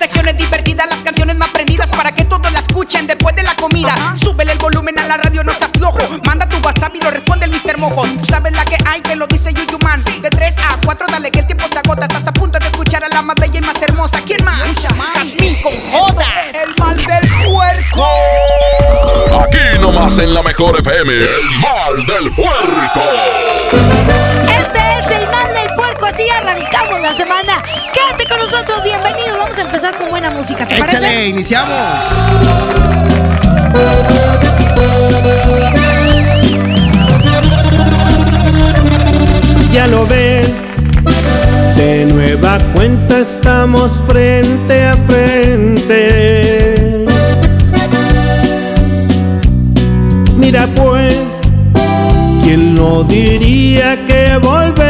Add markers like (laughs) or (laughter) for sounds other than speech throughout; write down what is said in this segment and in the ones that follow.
Secciones divertidas, las canciones más prendidas para que todos la escuchen después de la comida. Súbele el volumen a la radio, no se aflojo. Manda tu WhatsApp y lo responde el Mr. Mojo. Tú sabes la que hay, que lo dice Yuyu Man. De 3 a 4, dale que el tiempo se agota. Estás a punto de escuchar a la más bella y más hermosa. ¿Quién más? Jazmín con J. El mal del puerco. Aquí nomás en la mejor FM. El mal del puerco. Este es el mal del puerco, así arrancamos la semana. Quédate con nosotros, bienvenidos. Vamos a empezar con buena música, ¿te Échale, parece? iniciamos. Ya lo ves, de nueva cuenta estamos frente a frente. Mira pues, ¿quién no diría que volvería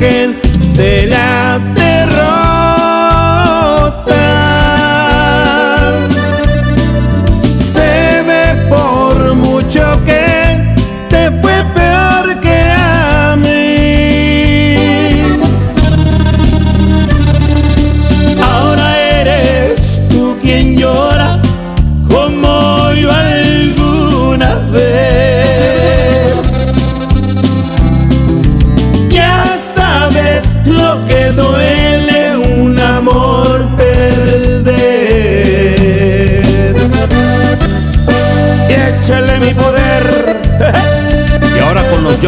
de la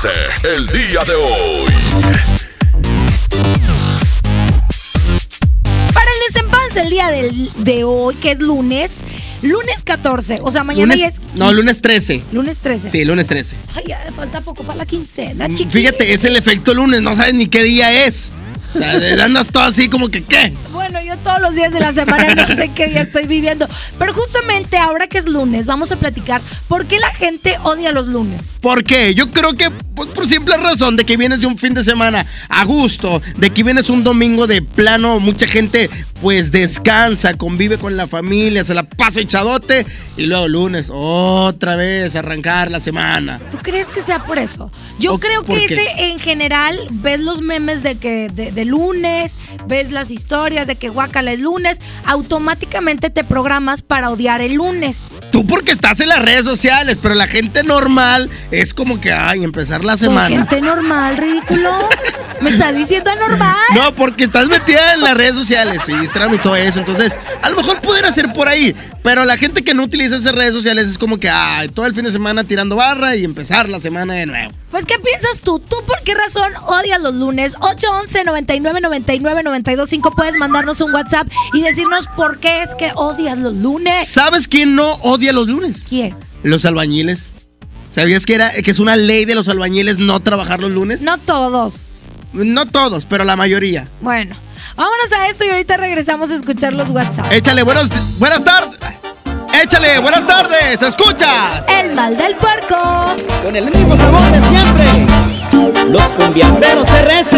15 el día de hoy. Para el desempance el día del, de hoy, que es lunes, lunes 14, o sea, mañana lunes, ya es... No, lunes 13. Lunes 13. Sí, lunes 13. Ay, falta poco para la quincena, mm, chicos. Fíjate, es el efecto lunes, no sabes ni qué día es. O sea, andas todo así como que, ¿qué? Todos los días de la semana no sé qué día estoy viviendo. Pero justamente ahora que es lunes, vamos a platicar por qué la gente odia los lunes. ¿Por qué? Yo creo que pues, por simple razón de que vienes de un fin de semana a gusto, de que vienes un domingo de plano, mucha gente pues descansa, convive con la familia, se la pasa echadote y luego lunes otra vez arrancar la semana. ¿Tú crees que sea por eso? Yo ¿O creo por que qué? ese en general ves los memes de que de, de lunes, ves las historias de que guacala es lunes, automáticamente te programas para odiar el lunes. Tú porque estás en las redes sociales, pero la gente normal es como que, ay, empezar la semana. gente normal, ridículo. (laughs) Me estás diciendo anormal. No, porque estás metida en las redes sociales, sí, Instagram y todo eso. Entonces, a lo mejor pudiera ser por ahí. Pero la gente que no utiliza esas redes sociales es como que, ay, todo el fin de semana tirando barra y empezar la semana de nuevo. Pues, ¿qué piensas tú? ¿Tú por qué razón odias los lunes? 811 99 99 925 Puedes mandarnos un WhatsApp y decirnos por qué es que odias los lunes. ¿Sabes quién no odia los lunes? ¿Quién? Los albañiles. ¿Sabías que, era, que es una ley de los albañiles no trabajar los lunes? No todos. No todos, pero la mayoría. Bueno, vámonos a esto y ahorita regresamos a escuchar los WhatsApp. Échale, buenos, buenas tardes. Échale, buenas tardes. ¿Escuchas? El mal del puerco. Con el mismo sabor de siempre. Los cumbiamberos RS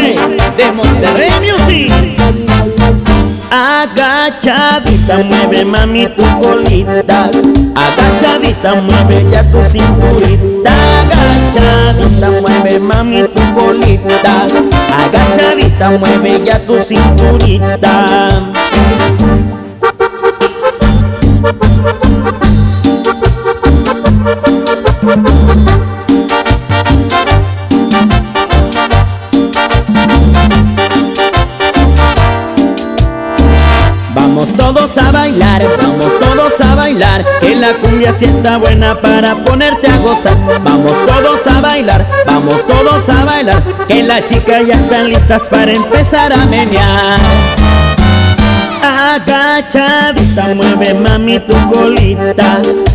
de Monterrey Music. Agachadita, mueve mami tu colita. Agachadita, mueve ya tu cinturita. Agachadita, mueve mami tu colita. Agachadita, mueve ya tu cinturita. Vamos todos a bailar, vamos todos a bailar, que la cumbia sienta buena para ponerte a gozar. Vamos todos a bailar, vamos todos a bailar, que las chicas ya están listas para empezar a menear. Agachadita, mueve mami tu colita.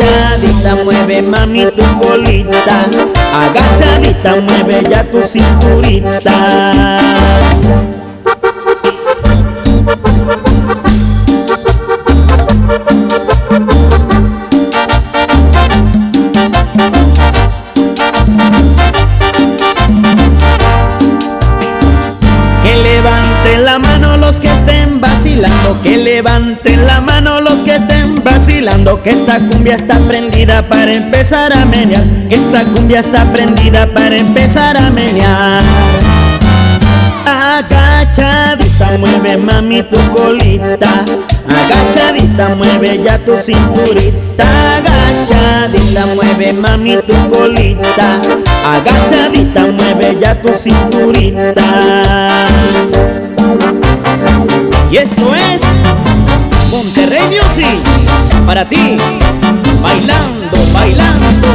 Agachadita, mueve mami tu colita. Agachadita, mueve ya tu cinturita. Levanten la mano los que estén vacilando, que levanten la mano los que estén vacilando, que esta cumbia está prendida para empezar a menear, que esta cumbia está prendida para empezar a menear. Agachadita, mueve mami tu colita. Agachadita, mueve ya tu cinturita. Agachadita, mueve mami tu colita. Agachadita, mueve ya tu cinturita. Y esto es Monterrey Music para ti, bailando, bailando.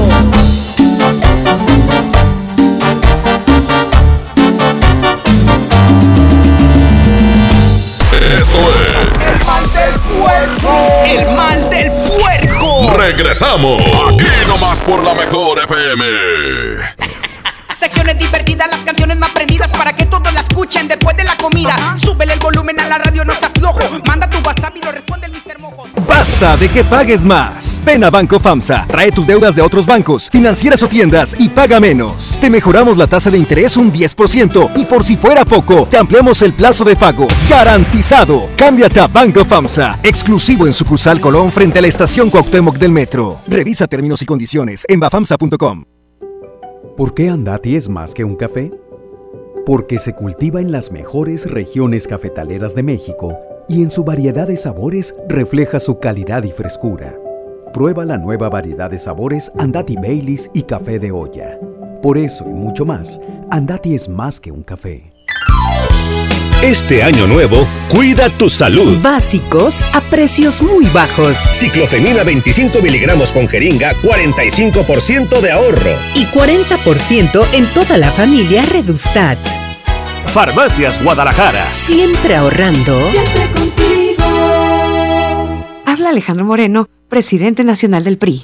Esto es. mal del puerco. El mal del puerco. Regresamos. Aquí nomás por la mejor FM. Secciones divertidas, las canciones más prendidas para que todos la escuchen después de la comida. Súbele el volumen a la radio, no se aflojo. Manda tu WhatsApp y lo responde el Mr. Mojo. Basta de que pagues más. Ven a Banco FAMSA, trae tus deudas de otros bancos, financieras o tiendas y paga menos. Te mejoramos la tasa de interés un 10% y por si fuera poco, te ampliamos el plazo de pago. Garantizado. Cámbiate a Banco FAMSA, exclusivo en sucursal Colón frente a la estación Cuauhtémoc del Metro. Revisa términos y condiciones en bafamsa.com. ¿Por qué Andati es más que un café? Porque se cultiva en las mejores regiones cafetaleras de México y en su variedad de sabores refleja su calidad y frescura. Prueba la nueva variedad de sabores Andati Baileys y café de olla. Por eso y mucho más, Andati es más que un café. Este año nuevo, cuida tu salud. Básicos a precios muy bajos. Ciclofemina 25 miligramos con jeringa, 45% de ahorro. Y 40% en toda la familia Redustat. Farmacias Guadalajara. Siempre ahorrando. Siempre contigo. Habla Alejandro Moreno, presidente nacional del PRI.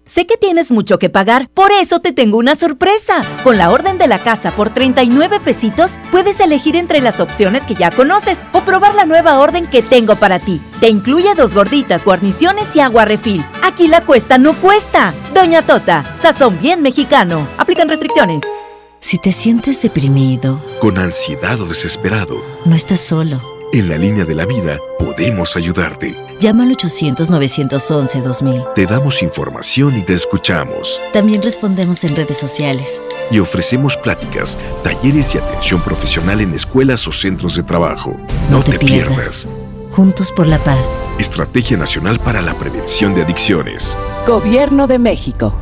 sé que tienes mucho que pagar, por eso te tengo una sorpresa. Con la orden de la casa por 39 pesitos, puedes elegir entre las opciones que ya conoces o probar la nueva orden que tengo para ti. Te incluye dos gorditas, guarniciones y agua refil. Aquí la cuesta no cuesta. Doña Tota, sazón bien mexicano. Aplican restricciones. Si te sientes deprimido, con ansiedad o desesperado, no estás solo. En la línea de la vida podemos ayudarte. Llama al 800-911-2000. Te damos información y te escuchamos. También respondemos en redes sociales. Y ofrecemos pláticas, talleres y atención profesional en escuelas o centros de trabajo. No, no te, te pierdas. pierdas. Juntos por la paz. Estrategia Nacional para la Prevención de Adicciones. Gobierno de México.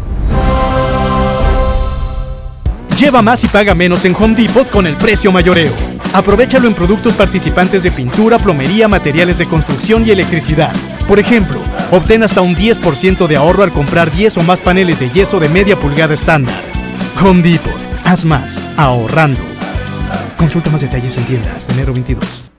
Lleva más y paga menos en Home Depot con el precio mayoreo. Aprovechalo en productos participantes de pintura, plomería, materiales de construcción y electricidad. Por ejemplo, obtén hasta un 10% de ahorro al comprar 10 o más paneles de yeso de media pulgada estándar. Home Depot. Haz más, ahorrando. Consulta más detalles en tienda hasta enero 22.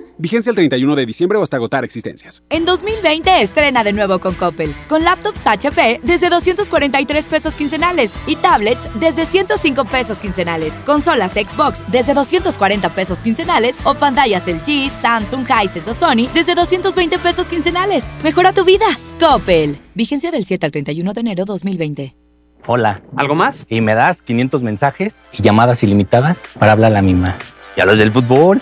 Vigencia el 31 de diciembre o hasta agotar existencias. En 2020 estrena de nuevo con Coppel. Con laptops HP desde 243 pesos quincenales y tablets desde 105 pesos quincenales. Consolas Xbox desde 240 pesos quincenales o pantallas LG, Samsung, Hisense o Sony desde 220 pesos quincenales. Mejora tu vida. Coppel. Vigencia del 7 al 31 de enero 2020. Hola. ¿Algo más? Y me das 500 mensajes y llamadas ilimitadas para hablar a la misma. ¿Y a los del fútbol?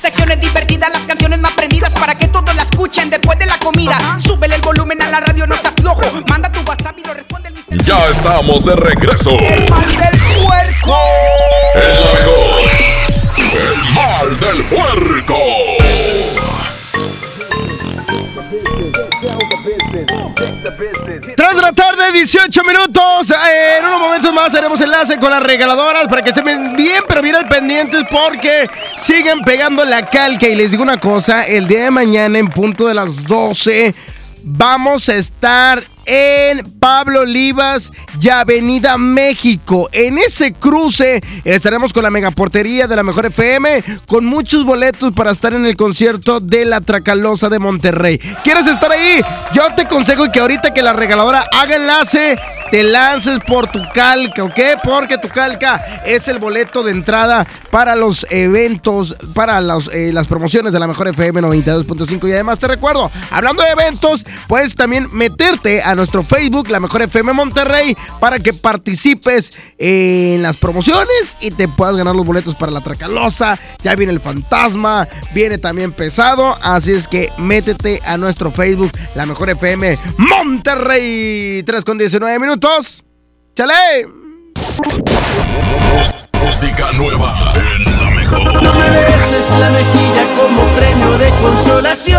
Secciones divertidas, las canciones más prendidas para que todos la escuchen después de la comida. Súbele el volumen a la radio, no seas flojo. Manda tu WhatsApp y lo responde el Mr. Ya estamos de regreso. El mal del puerco. El la mejor. El mal del puerco. Tras la tarde, 18 minutos. Eh, en unos momentos más haremos enlace con las regaladoras para que estén bien, pero bien al pendientes porque siguen pegando la calca. Y les digo una cosa: el día de mañana, en punto de las 12, vamos a estar en Pablo Olivas y Avenida México. En ese cruce estaremos con la megaportería de la Mejor FM con muchos boletos para estar en el concierto de la Tracalosa de Monterrey. ¿Quieres estar ahí? Yo te aconsejo que ahorita que la regaladora haga enlace, te lances por tu calca, ¿ok? Porque tu calca es el boleto de entrada para los eventos, para eh, las promociones de la Mejor FM 92.5. Y además te recuerdo, hablando de eventos, puedes también meterte a nuestro Facebook, la Mejor FM Monterrey, para que participes en las promociones y te puedas ganar los boletos para la Tracalosa. Ya viene el fantasma, viene también pesado. Así es que métete a nuestro Facebook, la Mejor FM Monterrey. 3 con 19 minutos. ¡Chale! Música nueva en la mejor. No me beses la mejilla como premio de consolación.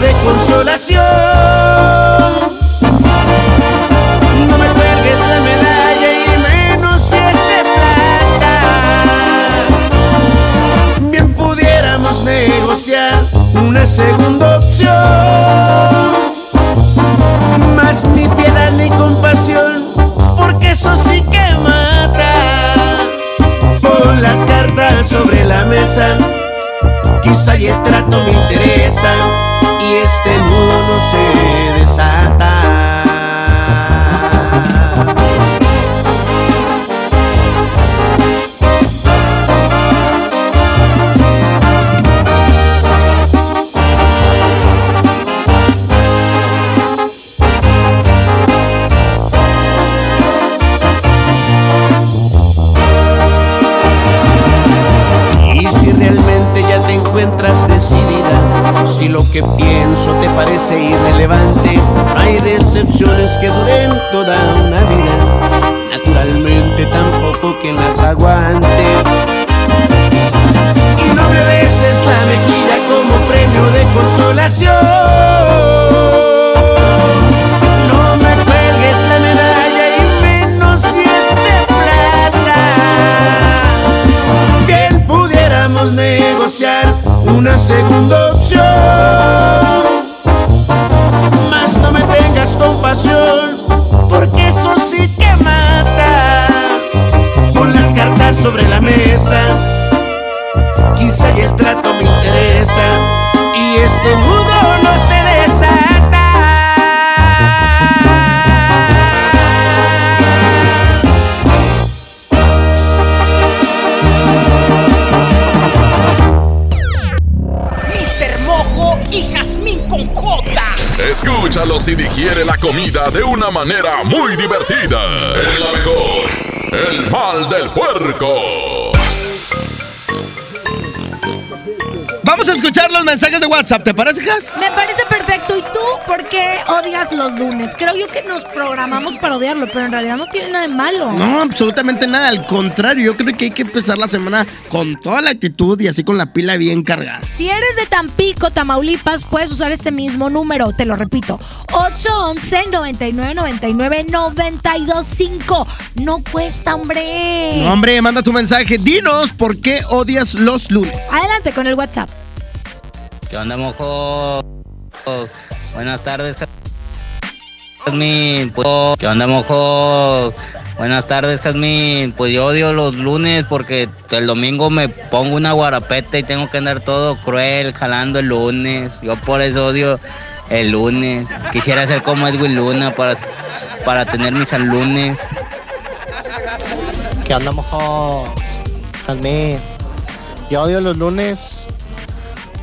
de consolación. No me cuelgues la medalla y menos si es de plata. Bien pudiéramos negociar una segunda opción. Más ni piedad ni compasión, porque eso sí que mata. Pon las cartas sobre la mesa quizá y el trato me interesa say este nudo no se desata. Mr. Mojo y Jazmín con J. Escúchalos y digiere la comida de una manera muy divertida. En la mejor. El mal del puerco. Escuchar los mensajes de WhatsApp, ¿te parece, Jas? Me parece perfecto. ¿Y tú por qué odias los lunes? Creo yo que nos programamos para odiarlo, pero en realidad no tiene nada de malo. No, absolutamente nada. Al contrario, yo creo que hay que empezar la semana con toda la actitud y así con la pila bien cargada. Si eres de Tampico, Tamaulipas, puedes usar este mismo número. Te lo repito: 811 99 99 925. No cuesta, hombre. No, hombre, manda tu mensaje. Dinos por qué odias los lunes. Adelante con el WhatsApp. ¿Qué onda, mojo? Buenas tardes, Jazmín. Pues, ¿Qué onda, mojo? Buenas tardes, Jazmín. Pues yo odio los lunes porque el domingo me pongo una guarapeta y tengo que andar todo cruel jalando el lunes. Yo por eso odio el lunes. Quisiera ser como Edwin Luna para, para tener mis lunes. ¿Qué onda, mojo? Jazmín. Yo odio los lunes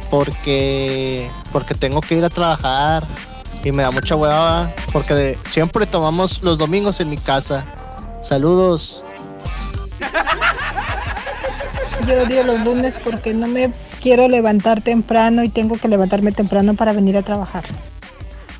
porque porque tengo que ir a trabajar y me da mucha hueva porque de- siempre tomamos los domingos en mi casa. Saludos. Yo odio los lunes porque no me quiero levantar temprano y tengo que levantarme temprano para venir a trabajar.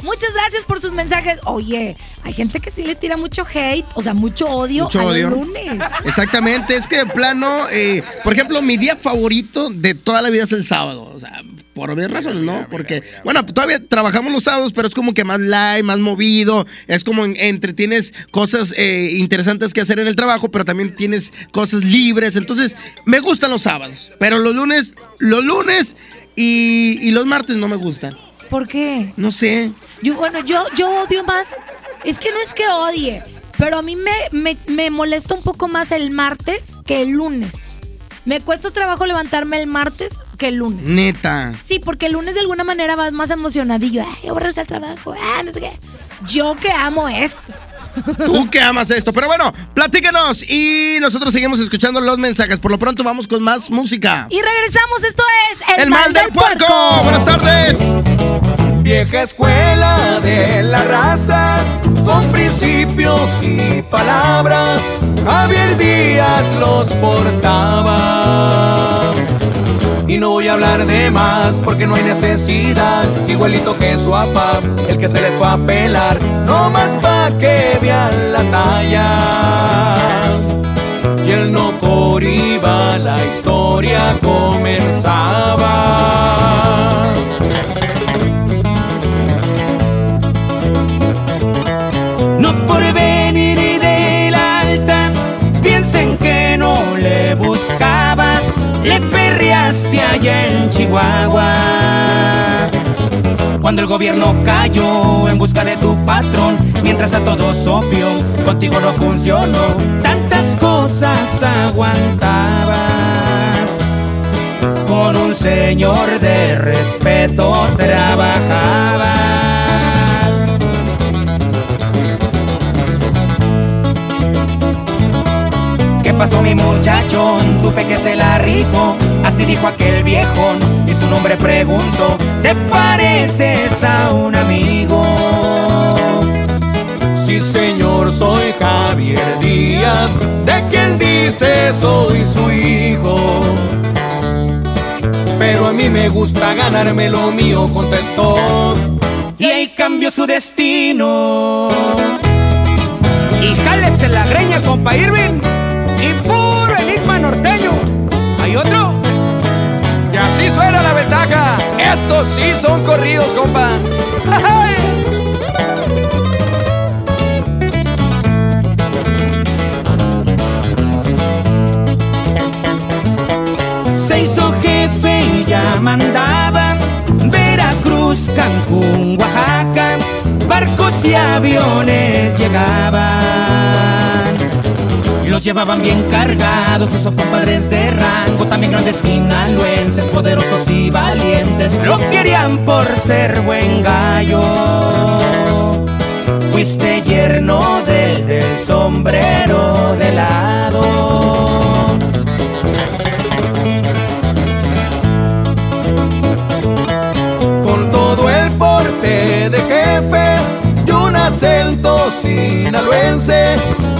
Muchas gracias por sus mensajes. Oye, hay gente que sí le tira mucho hate, o sea, mucho odio Mucho a los odio. lunes. Exactamente, es que de plano, eh, por ejemplo, mi día favorito de toda la vida es el sábado. O sea, por obvias razones, ¿no? Porque, bueno, todavía trabajamos los sábados, pero es como que más light, más movido. Es como en- entretienes cosas eh, interesantes que hacer en el trabajo, pero también tienes cosas libres. Entonces, me gustan los sábados, pero los lunes, los lunes y, y los martes no me gustan. ¿Por qué? No sé. Yo, bueno, yo, yo odio más. Es que no es que odie, pero a mí me, me, me molesta un poco más el martes que el lunes. Me cuesta trabajo levantarme el martes que el lunes. Neta. Sí, porque el lunes de alguna manera vas más emocionadillo. Ay, voy a regresar al trabajo. Ah, no sé qué. Yo que amo esto. Tú que amas esto. Pero bueno, platícanos y nosotros seguimos escuchando los mensajes. Por lo pronto vamos con más música. Y regresamos, esto es El, mal del puerco. Buenas tardes. Vieja escuela de la raza, con principios y palabras, Javier Díaz los portaba. Y no voy a hablar de más porque no hay necesidad, igualito que su papá, el que se les fue a pelar, no pa' que vean la talla. Y el no por iba, la historia comenzaba. No por venir de la alta, piensen que no le buscabas, le perreaste allá en Chihuahua. Cuando el gobierno cayó en busca de tu patrón, mientras a todos obvio, contigo no funcionó, tantas cosas aguantabas. Con un señor de respeto trabajabas. ¿Qué pasó mi muchachón? Supe que se la rifó, así dijo aquel viejón y su nombre preguntó, ¿te pareces a un amigo? Sí, señor, soy Javier Díaz, de quien dice soy su hijo. Pero a mí me gusta ganarme lo mío, contestó. Y ahí cambió su destino. Y jálese la greña, compa Irving. Y así suena la ventaja. Estos sí son corridos, compa. Se hizo jefe y ya mandaba Veracruz, Cancún, Oaxaca, barcos y aviones llegaban. Los llevaban bien cargados, esos compadres de rango, también grandes sinaloenses, poderosos y valientes, lo querían por ser buen gallo. Fuiste yerno del del sombrero de lado. Con todo el porte de jefe y un acento sinaloense,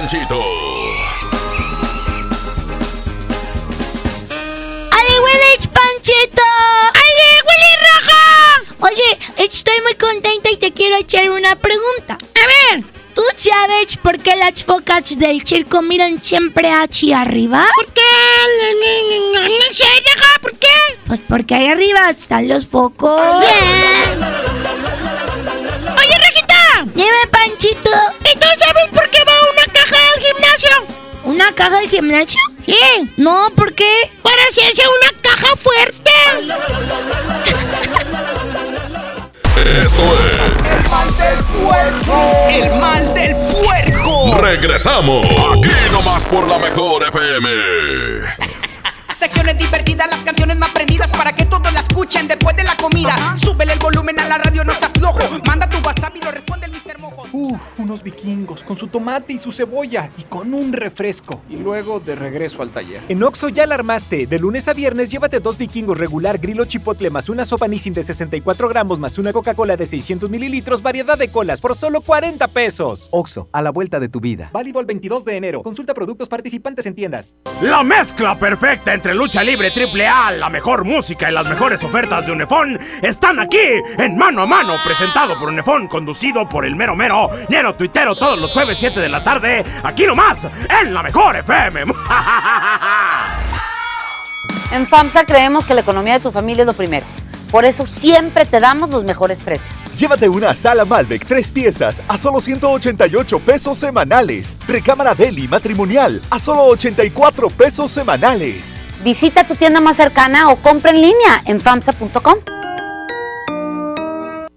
Rajita y Panchito. ¡Ale, huele, Panchito! ¡Ale, huele roja! Oye, estoy muy contenta y te quiero echar una pregunta. A ver. ¿Tú sabes por qué las focas del circo miran siempre hacia arriba? ¿Por qué? No, sé, deja, ¿por qué? Pues porque ahí arriba están los focos. Oye, Rejita. Dime, Panchito. ¿Y tú sabes ¿Una caja al gimnasio? Sí. No, ¿por qué? Para hacerse una caja fuerte. Esto es El mal del puerco. El mal del puerco. Regresamos. Aquí nomás por la mejor FM. Secciones divertidas, las canciones más prendidas para que todos la escuchen después de la comida. Súbele el volumen a la radio, no se aflojo. Manda tu WhatsApp y lo responde el Mr. Mojo. Uf, unos vikingos con su tomate y su cebolla y con un refresco. Y luego de regreso al taller. En Oxo ya la armaste. De lunes a viernes llévate dos vikingos regular grillo chipotle más una sopa Nissin de 64 gramos más una Coca-Cola de 600 mililitros, variedad de colas por solo 40 pesos. Oxo, a la vuelta de tu vida. Válido el 22 de enero. Consulta productos participantes en tiendas. La mezcla perfecta entre lucha libre triple A, la mejor música y las mejores ofertas de Unefón están aquí en Mano a Mano, presentado por Unefón, conducido por el mero mero, lleno tuitero todos los jueves 7 de la tarde, aquí nomás, en la mejor FM. (laughs) En FAMSA creemos que la economía de tu familia es lo primero. Por eso siempre te damos los mejores precios. Llévate una sala Malbec tres piezas a solo 188 pesos semanales. Recámara Deli matrimonial a solo 84 pesos semanales. Visita tu tienda más cercana o compra en línea en FAMSA.com.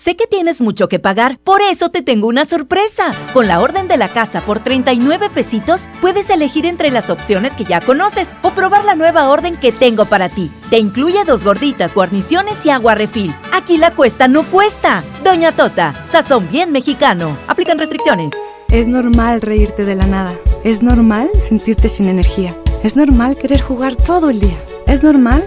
sé que tienes mucho que pagar, por eso te tengo una sorpresa. Con la orden de la casa por 39 pesitos, puedes elegir entre las opciones que ya conoces o probar la nueva orden que tengo para ti. Te incluye dos gorditas, guarniciones y agua refil. Aquí la cuesta no cuesta. Doña Tota, sazón bien mexicano. Aplican restricciones. Es normal reírte de la nada. Es normal sentirte sin energía. Es normal querer jugar todo el día. Es normal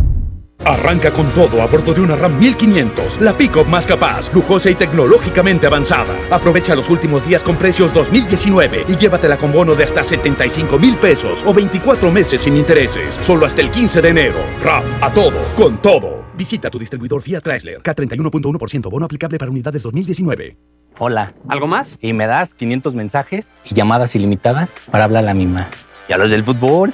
Arranca con todo a bordo de una RAM 1500, la pick-up más capaz, lujosa y tecnológicamente avanzada. Aprovecha los últimos días con precios 2019 y llévatela con bono de hasta 75 mil pesos o 24 meses sin intereses, solo hasta el 15 de enero. RAM, a todo, con todo. Visita tu distribuidor Fiat Chrysler, K31.1% bono aplicable para unidades 2019. Hola. ¿Algo más? Y me das 500 mensajes y llamadas ilimitadas para hablar a la misma. ¿Y a los del fútbol?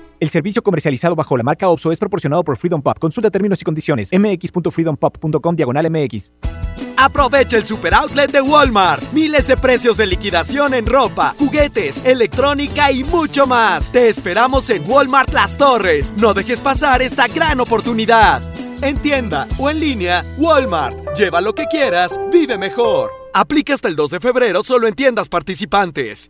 El servicio comercializado bajo la marca OPSO es proporcionado por Freedom Pop. Consulta términos y condiciones. mx.freedompop.com diagonal mx. Aprovecha el super outlet de Walmart. Miles de precios de liquidación en ropa, juguetes, electrónica y mucho más. Te esperamos en Walmart Las Torres. No dejes pasar esta gran oportunidad. En tienda o en línea, Walmart. Lleva lo que quieras, vive mejor. Aplica hasta el 2 de febrero solo en tiendas participantes.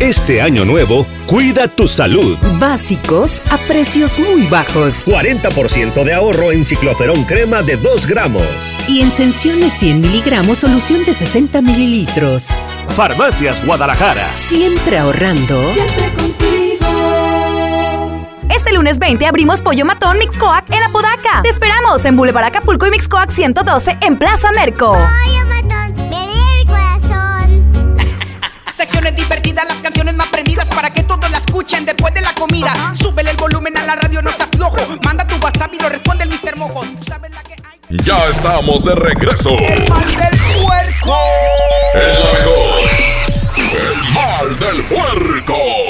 Este año nuevo, cuida tu salud. Básicos a precios muy bajos. 40% de ahorro en cicloferón crema de 2 gramos. Y en Sensiones 100 miligramos solución de 60 mililitros. Farmacias Guadalajara. Siempre ahorrando. Este lunes 20 abrimos Pollo Matón Mixcoac en Apodaca. Te esperamos en Boulevard Acapulco y Mixcoac 112 en Plaza Merco. Pollo Matón, el corazón. (laughs) Secciones divertidas, las canciones más prendidas para que todos la escuchen después de la comida. Súbele el volumen a la radio, no se aflojo. Manda tu WhatsApp y lo responde el Mr. Mojo. ¿Tú sabes la que hay? Ya estamos de regreso. El mal del puerco. El mejor. El mal del puerco.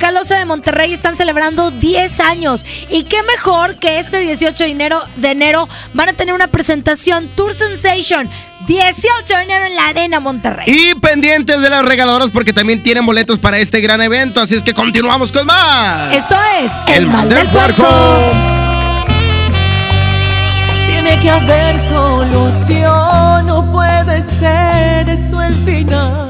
Tracalosa de Monterrey están celebrando 10 años. Y qué mejor que este 18 de enero, de enero van a tener una presentación Tour Sensation. 18 de enero en la Arena Monterrey. Y pendientes de las regaladoras porque también tienen boletos para este gran evento. Así es que continuamos con más. Esto es El, Mal del Puerco. Tiene que haber solución, no puede ser esto el final.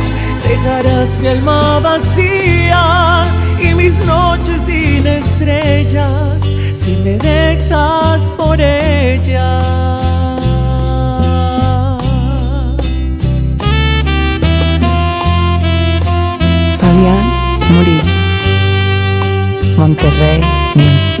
Dejarás mi alma vacía y mis noches sin estrellas si me dejas por ella. Fabián Murillo. Monterrey Music.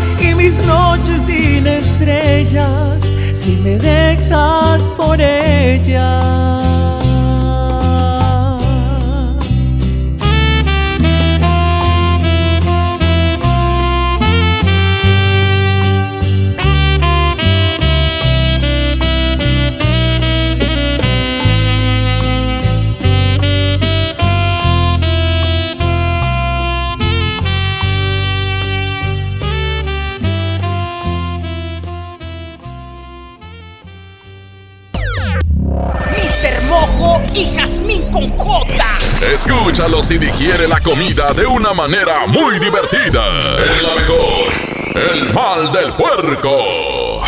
mis noches sin estrellas si me dejas por ella. Escúchalos y digiere la comida de una manera muy divertida. Es la mejor. El mal del puerco.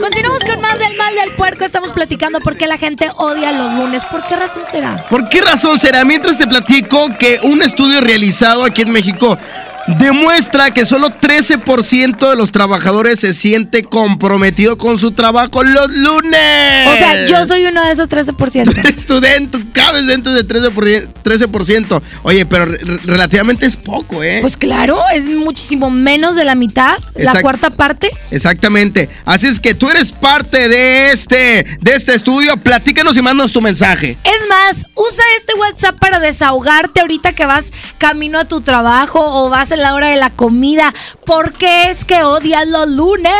Continuamos con más del mal del puerco. Estamos platicando por qué la gente odia los lunes. ¿Por qué razón será? ¿Por qué razón será? Mientras te platico que un estudio realizado aquí en México demuestra que solo 13% de los trabajadores se siente comprometido con su trabajo los lunes. O sea, yo soy uno de esos 13%. Eres tú dentro, cabes dentro de 13%. 13%. Oye, pero re- relativamente es poco, ¿eh? Pues claro, es muchísimo menos de la mitad, la cuarta parte. Exactamente. Así es que tú eres parte de este, de este estudio. Platícanos y mándanos tu mensaje. Es más, usa este WhatsApp para desahogarte ahorita que vas camino a tu trabajo o vas en la hora de la comida. ¿Por qué es que odias los lunes?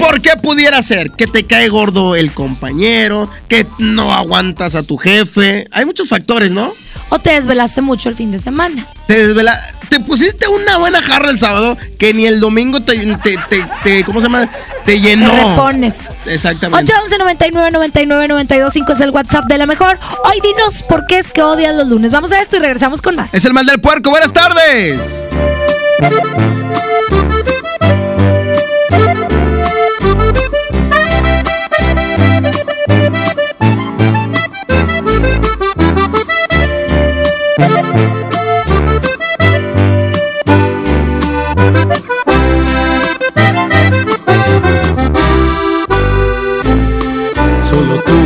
¿Por qué pudiera ser? Que te cae gordo el compañero, que no aguantas a tu jefe. Hay muchos factores, ¿no? O te desvelaste mucho el fin de semana. Te, desvela- te pusiste una buena jarra el sábado que ni el domingo te, te, te- te- ¿cómo se llama? Te llenó. Te repones. Exactamente. 811 99 99 92 5 es el WhatsApp de la mejor. Hoy dinos por qué es que odias los lunes. Vamos a esto y regresamos con más. Es el mal del puerco. Buenas tardes. Solo tú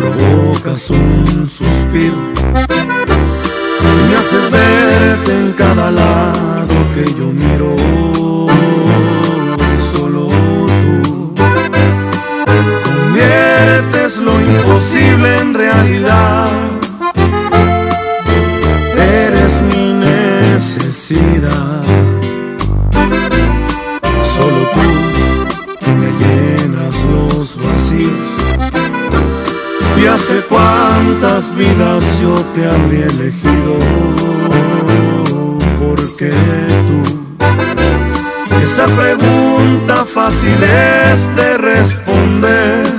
provocas un suspiro me haces verte en cada lado que yo miro. Solo tú conviertes lo imposible en realidad. Eres mi necesidad. Solo tú me llenas los vacíos. Y hace cuántas vidas yo te habría elegido. Porque esa pregunta fácil es de responder.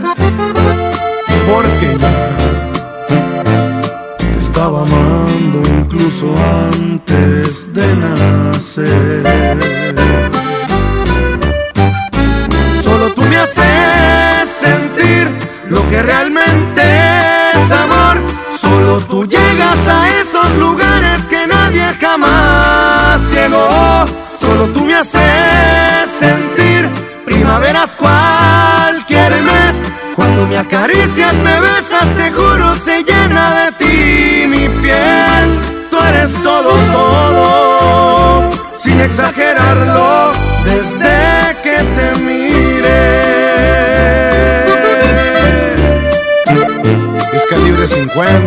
When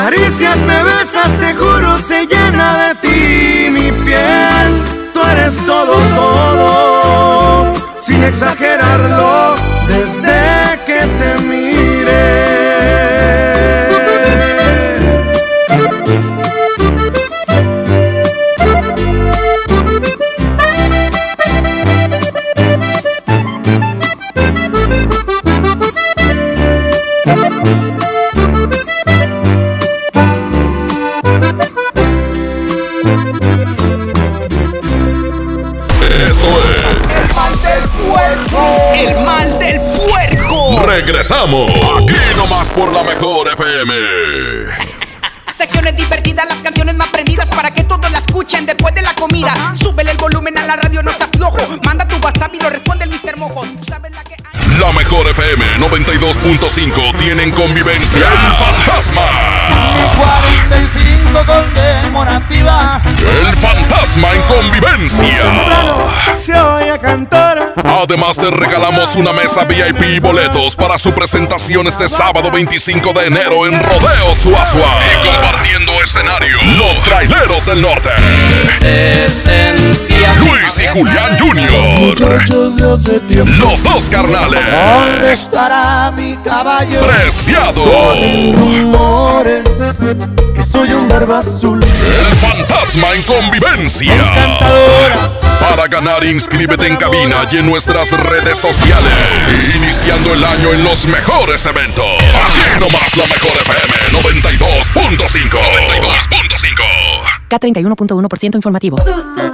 acaricias, me besas, te juro, se llena de ti mi piel. Tú eres todo, todo, sin exagerarlo, Regresamos. Aquí nomás por la mejor FM. Secciones divertidas, las canciones más prendidas para que todos la escuchen después de la comida. Súbele el volumen a la radio, no se aflojo. Manda tu WhatsApp y lo responde el Mr. Mojo. Tú sabes la que La mejor FM 92.5 tienen convivencia. El fantasma. 45 conmemorativa. El fantasma en convivencia. Se oye cantar. Además te regalamos una mesa VIP y boletos para su presentación este sábado 25 de enero en Rodeo Suazua. Y compartiendo escenario, los traileros del norte. Luis y Julián Jr. Los dos carnales. ¿Dónde estará mi caballo? Preciado. Soy un barba azul. El fantasma en convivencia. Para ganar, inscríbete en cabina y en nuestras redes sociales. Iniciando el año en los mejores eventos. Aquí nomás la mejor FM 92.5. 92.5. K31.1% informativo.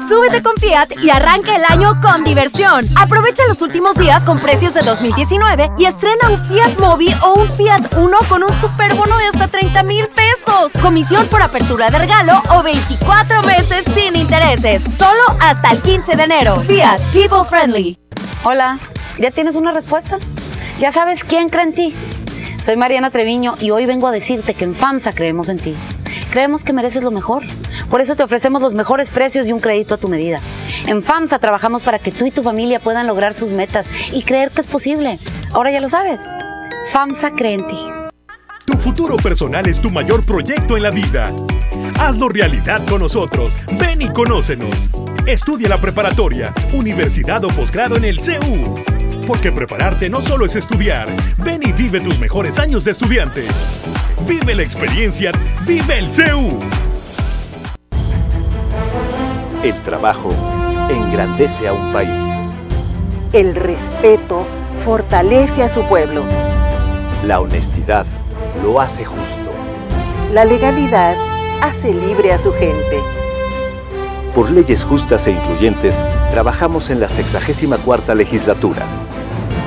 Súbete con Fiat y arranca el año con diversión. Aprovecha los últimos días con precios de 2019 y estrena un Fiat Mobi o un Fiat Uno con un superbono de hasta 30 mil pesos. Comisión por apertura de regalo o 24 meses sin intereses. Solo hasta el 15 de enero. Fiat People Friendly. Hola, ¿ya tienes una respuesta? ¿Ya sabes quién cree en ti? Soy Mariana Treviño y hoy vengo a decirte que en FAMSA creemos en ti. Creemos que mereces lo mejor. Por eso te ofrecemos los mejores precios y un crédito a tu medida. En FAMSA trabajamos para que tú y tu familia puedan lograr sus metas y creer que es posible. Ahora ya lo sabes. FAMSA cree en ti. Tu futuro personal es tu mayor proyecto en la vida. Hazlo realidad con nosotros. Ven y conócenos. Estudia la preparatoria, universidad o posgrado en el CEU. Porque prepararte no solo es estudiar. Ven y vive tus mejores años de estudiante. Vive la experiencia. Vive el CEU. El trabajo engrandece a un país. El respeto fortalece a su pueblo. La honestidad lo hace justo. La legalidad hace libre a su gente. Por leyes justas e incluyentes, trabajamos en la 64 legislatura.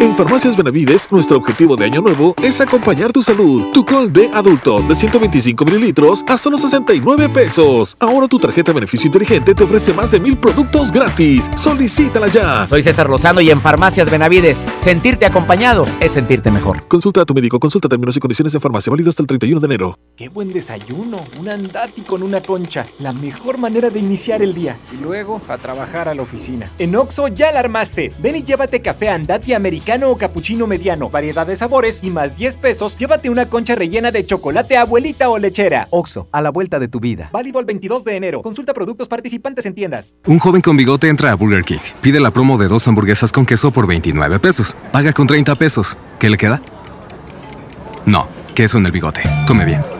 En Farmacias Benavides, nuestro objetivo de año nuevo es acompañar tu salud. Tu col de adulto de 125 mililitros a solo 69 pesos. Ahora tu tarjeta beneficio inteligente te ofrece más de mil productos gratis. Solicítala ya. Soy César Lozano y en Farmacias Benavides, sentirte acompañado es sentirte mejor. Consulta a tu médico, consulta términos y condiciones en farmacia, válido hasta el 31 de enero. Qué buen desayuno, un andati con una concha, la mejor manera de iniciar el día. Y luego a trabajar a la oficina. En Oxo ya la armaste. Ven y llévate café andati americano o capuchino mediano, variedad de sabores y más 10 pesos, llévate una concha rellena de chocolate abuelita o lechera. Oxo, a la vuelta de tu vida. Válido el 22 de enero. Consulta productos participantes en tiendas. Un joven con bigote entra a Burger King. Pide la promo de dos hamburguesas con queso por 29 pesos. Paga con 30 pesos. ¿Qué le queda? No, queso en el bigote. Come bien.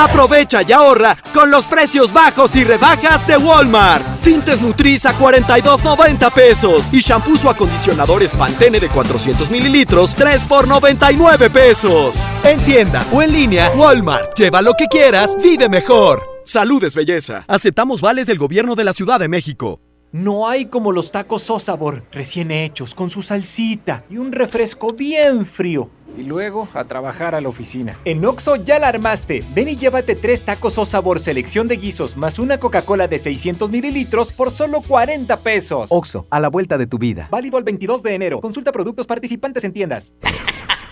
Aprovecha y ahorra con los precios bajos y rebajas de Walmart. Tintes Nutriza 42.90 pesos y shampoos o acondicionadores Pantene de 400 mililitros mililitros, 3 por 99 pesos. En tienda o en línea, Walmart. Lleva lo que quieras, vive mejor. Salud es belleza. Aceptamos vales del gobierno de la Ciudad de México. No hay como los tacos Sosabor, recién hechos, con su salsita y un refresco bien frío. Y luego a trabajar a la oficina. En Oxo ya la armaste. Ven y llévate tres tacos o sabor selección de guisos más una Coca-Cola de 600 mililitros por solo 40 pesos. Oxo, a la vuelta de tu vida. Válido el 22 de enero. Consulta productos participantes en tiendas.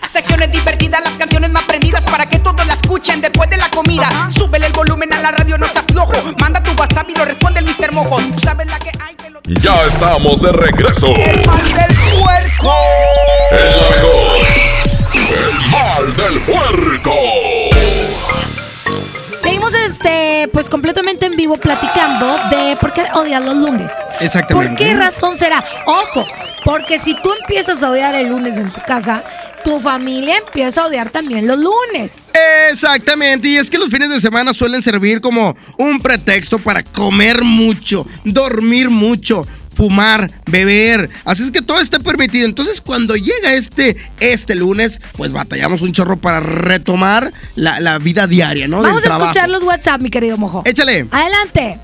Secciones divertidas, las canciones más prendidas para que todos la escuchen después de la comida. Súbele el volumen a la radio, no seas flojo. Manda tu WhatsApp y lo responde el Mr. Mojo. Tú sabes la que hay. Ya estamos de regreso. El mal del puerco. El mejor. El mal del puerco. Seguimos este, pues completamente en vivo platicando de por qué odiar los lunes. Exactamente. ¿Por qué razón será? Ojo, porque si tú empiezas a odiar el lunes en tu casa, tu familia empieza a odiar también los lunes. Exactamente, y es que los fines de semana suelen servir como un pretexto para comer mucho, dormir mucho, fumar, beber. Así es que todo está permitido. Entonces, cuando llega este, este lunes, pues batallamos un chorro para retomar la, la vida diaria, ¿no? Vamos Del a trabajo. escuchar los WhatsApp, mi querido mojo. Échale. Adelante.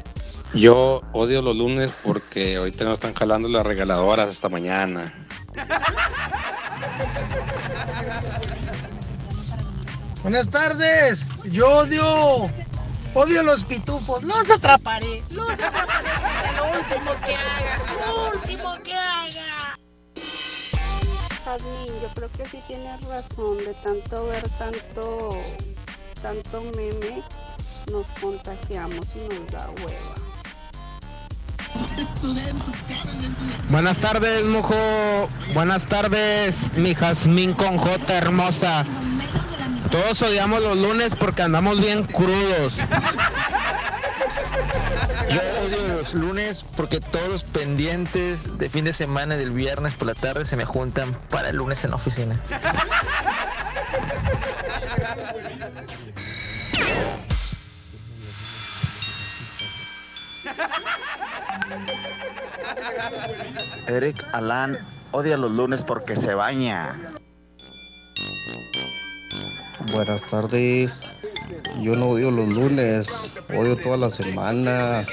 Yo odio los lunes porque ahorita no están jalando las regaladoras hasta mañana. Buenas tardes. Yo odio. Odio los pitufos. Los atraparé. Los atraparé. Último que haga. Lo último que haga. Jazmín, yo creo que sí tienes razón. De tanto ver tanto. Tanto meme, nos contagiamos y nos da hueva. Buenas tardes, mojo. Buenas tardes, mi Jazmín con J hermosa. Todos odiamos los lunes porque andamos bien crudos. Los lunes porque todos los pendientes de fin de semana y del viernes por la tarde se me juntan para el lunes en la oficina. Eric Alan odia los lunes porque se baña. Buenas tardes. Yo no odio los lunes, odio toda la semana.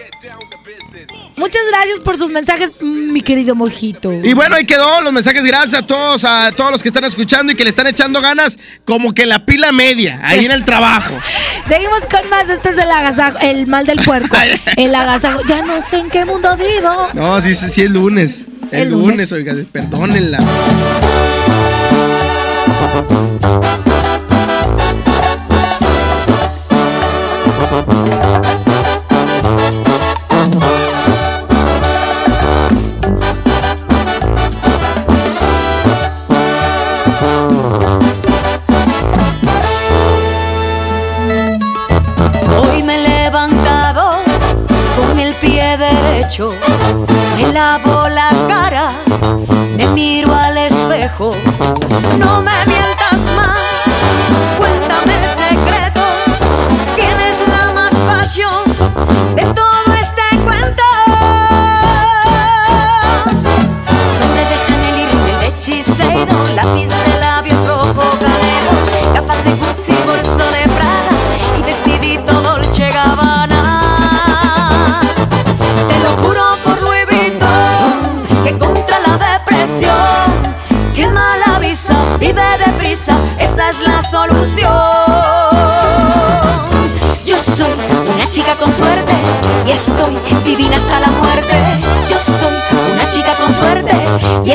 Muchas gracias por sus mensajes, mi querido mojito. Y bueno, ahí quedó los mensajes. Gracias a todos, a todos los que están escuchando y que le están echando ganas, como que la pila media, ahí en el trabajo. (laughs) Seguimos con más. Este es el agasajo, el mal del puerco. (laughs) El agasajo. Ya no sé en qué mundo vivo. No, sí, sí, sí es lunes. El, El lunes, lunes. oiga, perdónenla.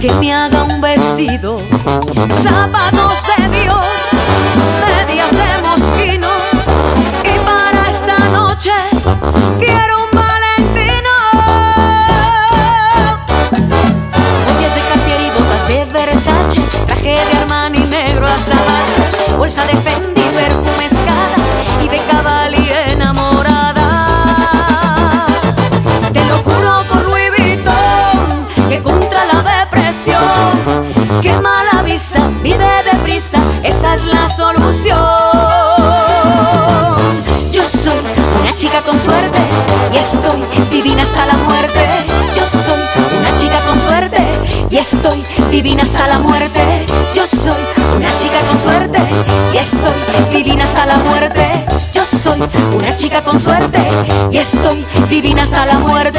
Que me haga un vestido. Zapatos una chica con suerte y estoy divina hasta la muerte.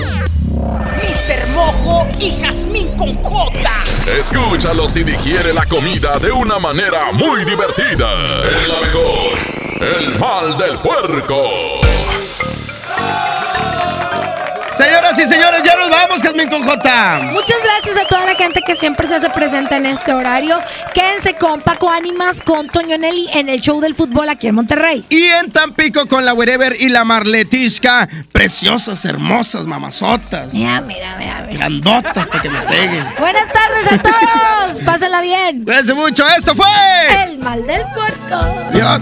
Escúchalos y digiere la comida de una manera muy divertida. Es la mejor. El mal del puerco. Señoras y señores, ya nos vamos, Jazmín con J. Muchas gracias a toda la gente que siempre se hace presente en este horario. Quédense con Paco Ánimas, con Toño Nelly en el show del fútbol aquí en Monterrey. Y en Tampico con la Wherever y la Marletisca. Preciosas, hermosas, mamazotas. Mira, mira, mira. mira. Grandotas para que me peguen. Buenas tardes a todos. (laughs) Pásenla bien. Cuídense mucho. Esto fue. El mal del puerco. Adiós.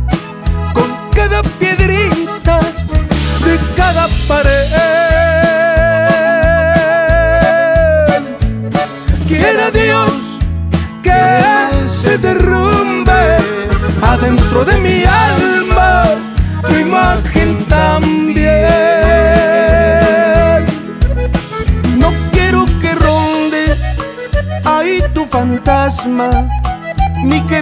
cada pared. Quiera Dios que se derrumbe adentro de mi alma tu imagen también. No quiero que ronde ahí tu fantasma, ni que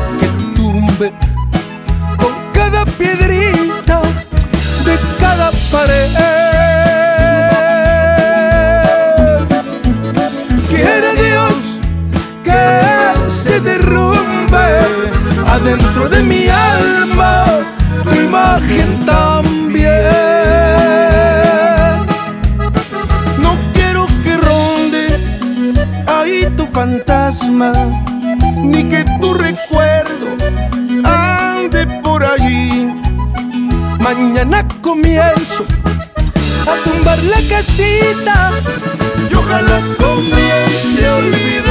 adentro de mi alma tu imagen también. No quiero que ronde ahí tu fantasma, ni que tu recuerdo ande por allí. Mañana comienzo a tumbar la casita y ojalá comience a olvidarme